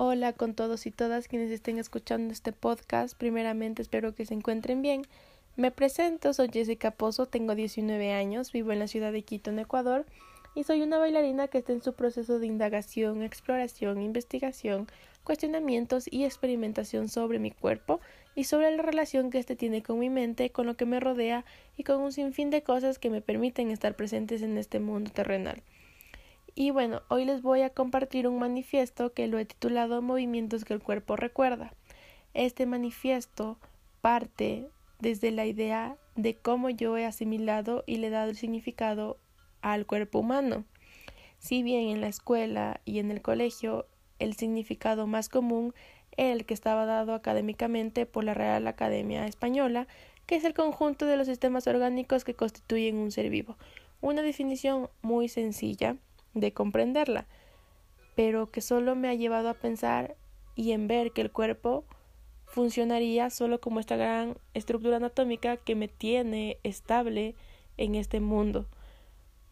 Hola con todos y todas quienes estén escuchando este podcast. Primeramente espero que se encuentren bien. Me presento, soy Jessica Pozo, tengo 19 años, vivo en la ciudad de Quito, en Ecuador, y soy una bailarina que está en su proceso de indagación, exploración, investigación, cuestionamientos y experimentación sobre mi cuerpo y sobre la relación que éste tiene con mi mente, con lo que me rodea y con un sinfín de cosas que me permiten estar presentes en este mundo terrenal. Y bueno, hoy les voy a compartir un manifiesto que lo he titulado Movimientos que el cuerpo recuerda. Este manifiesto parte desde la idea de cómo yo he asimilado y le he dado el significado al cuerpo humano. Si bien en la escuela y en el colegio el significado más común era el que estaba dado académicamente por la Real Academia Española, que es el conjunto de los sistemas orgánicos que constituyen un ser vivo. Una definición muy sencilla de comprenderla, pero que solo me ha llevado a pensar y en ver que el cuerpo funcionaría solo como esta gran estructura anatómica que me tiene estable en este mundo.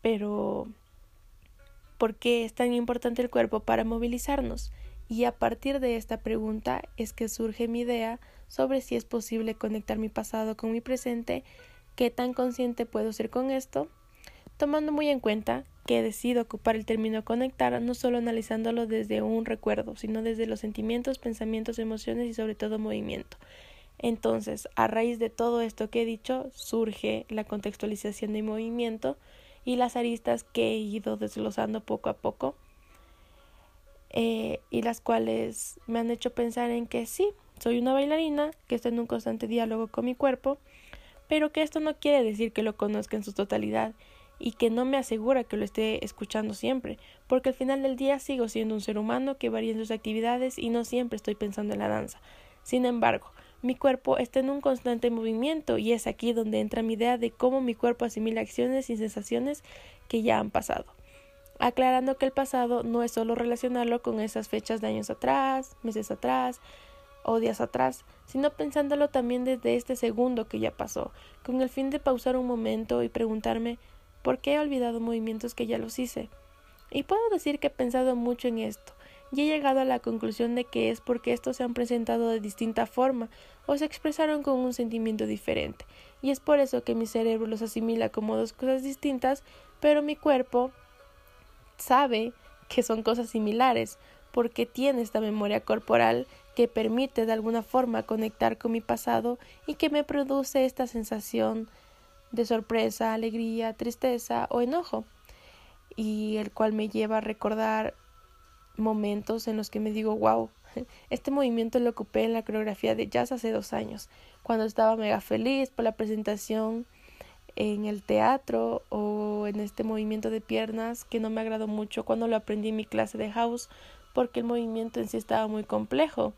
Pero, ¿por qué es tan importante el cuerpo para movilizarnos? Y a partir de esta pregunta es que surge mi idea sobre si es posible conectar mi pasado con mi presente, qué tan consciente puedo ser con esto, tomando muy en cuenta que decido ocupar el término conectar no solo analizándolo desde un recuerdo, sino desde los sentimientos, pensamientos, emociones y sobre todo movimiento. Entonces, a raíz de todo esto que he dicho, surge la contextualización de movimiento y las aristas que he ido desglosando poco a poco eh, y las cuales me han hecho pensar en que sí, soy una bailarina, que está en un constante diálogo con mi cuerpo, pero que esto no quiere decir que lo conozca en su totalidad y que no me asegura que lo esté escuchando siempre, porque al final del día sigo siendo un ser humano que varía en sus actividades y no siempre estoy pensando en la danza. Sin embargo, mi cuerpo está en un constante movimiento y es aquí donde entra mi idea de cómo mi cuerpo asimila acciones y sensaciones que ya han pasado. Aclarando que el pasado no es solo relacionarlo con esas fechas de años atrás, meses atrás o días atrás, sino pensándolo también desde este segundo que ya pasó, con el fin de pausar un momento y preguntarme porque he olvidado movimientos que ya los hice. Y puedo decir que he pensado mucho en esto, y he llegado a la conclusión de que es porque estos se han presentado de distinta forma o se expresaron con un sentimiento diferente, y es por eso que mi cerebro los asimila como dos cosas distintas, pero mi cuerpo sabe que son cosas similares, porque tiene esta memoria corporal que permite de alguna forma conectar con mi pasado y que me produce esta sensación de sorpresa, alegría, tristeza o enojo, y el cual me lleva a recordar momentos en los que me digo, wow, este movimiento lo ocupé en la coreografía de jazz hace dos años, cuando estaba mega feliz por la presentación en el teatro o en este movimiento de piernas que no me agradó mucho cuando lo aprendí en mi clase de house porque el movimiento en sí estaba muy complejo.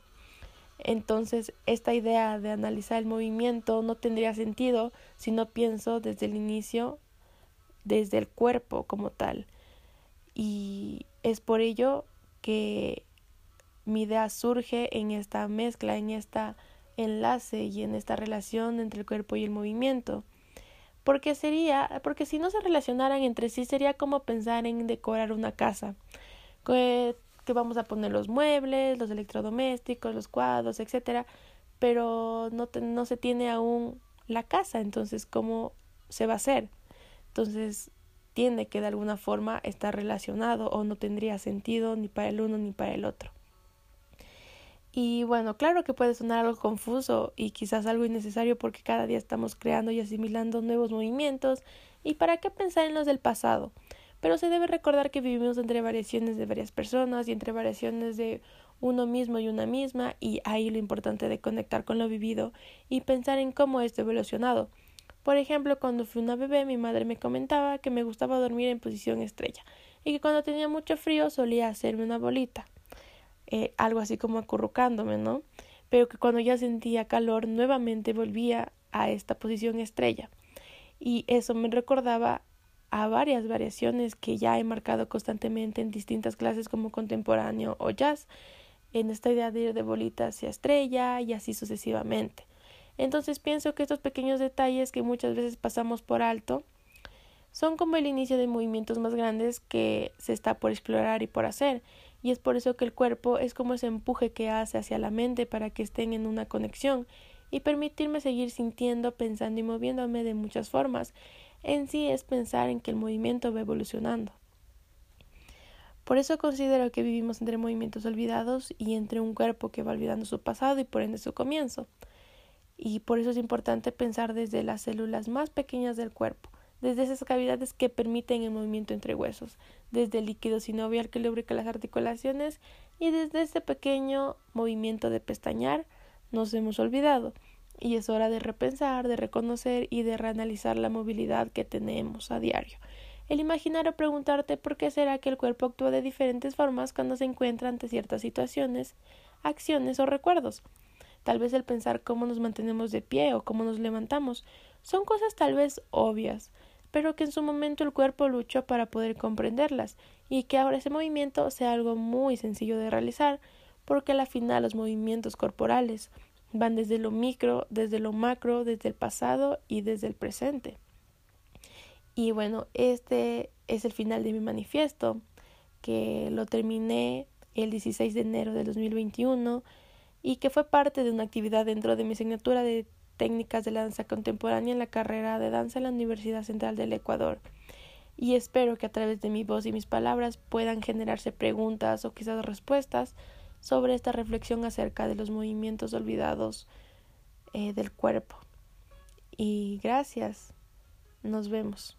Entonces, esta idea de analizar el movimiento no tendría sentido si no pienso desde el inicio, desde el cuerpo como tal. Y es por ello que mi idea surge en esta mezcla, en este enlace y en esta relación entre el cuerpo y el movimiento. Porque sería, porque si no se relacionaran entre sí sería como pensar en decorar una casa vamos a poner los muebles, los electrodomésticos, los cuadros, etcétera, pero no, no se tiene aún la casa, entonces cómo se va a hacer. Entonces tiene que de alguna forma estar relacionado o no tendría sentido ni para el uno ni para el otro. Y bueno, claro que puede sonar algo confuso y quizás algo innecesario porque cada día estamos creando y asimilando nuevos movimientos y para qué pensar en los del pasado pero se debe recordar que vivimos entre variaciones de varias personas y entre variaciones de uno mismo y una misma, y ahí lo importante de conectar con lo vivido y pensar en cómo esto evolucionado. Por ejemplo, cuando fui una bebé, mi madre me comentaba que me gustaba dormir en posición estrella y que cuando tenía mucho frío solía hacerme una bolita, eh, algo así como acurrucándome, ¿no? Pero que cuando ya sentía calor nuevamente volvía a esta posición estrella. Y eso me recordaba a varias variaciones que ya he marcado constantemente en distintas clases como contemporáneo o jazz, en esta idea de ir de bolita hacia estrella y así sucesivamente. Entonces pienso que estos pequeños detalles que muchas veces pasamos por alto son como el inicio de movimientos más grandes que se está por explorar y por hacer, y es por eso que el cuerpo es como ese empuje que hace hacia la mente para que estén en una conexión y permitirme seguir sintiendo, pensando y moviéndome de muchas formas. En sí es pensar en que el movimiento va evolucionando. Por eso considero que vivimos entre movimientos olvidados y entre un cuerpo que va olvidando su pasado y por ende su comienzo. Y por eso es importante pensar desde las células más pequeñas del cuerpo, desde esas cavidades que permiten el movimiento entre huesos, desde el líquido sinovial que lubrica las articulaciones y desde ese pequeño movimiento de pestañear nos hemos olvidado. Y es hora de repensar, de reconocer y de reanalizar la movilidad que tenemos a diario. El imaginar o preguntarte por qué será que el cuerpo actúa de diferentes formas cuando se encuentra ante ciertas situaciones, acciones o recuerdos. Tal vez el pensar cómo nos mantenemos de pie o cómo nos levantamos son cosas tal vez obvias, pero que en su momento el cuerpo luchó para poder comprenderlas y que ahora ese movimiento sea algo muy sencillo de realizar, porque al final los movimientos corporales van desde lo micro, desde lo macro, desde el pasado y desde el presente. Y bueno, este es el final de mi manifiesto, que lo terminé el 16 de enero de 2021 y que fue parte de una actividad dentro de mi asignatura de técnicas de la danza contemporánea en la carrera de danza en la Universidad Central del Ecuador. Y espero que a través de mi voz y mis palabras puedan generarse preguntas o quizás respuestas sobre esta reflexión acerca de los movimientos olvidados eh, del cuerpo. Y gracias. Nos vemos.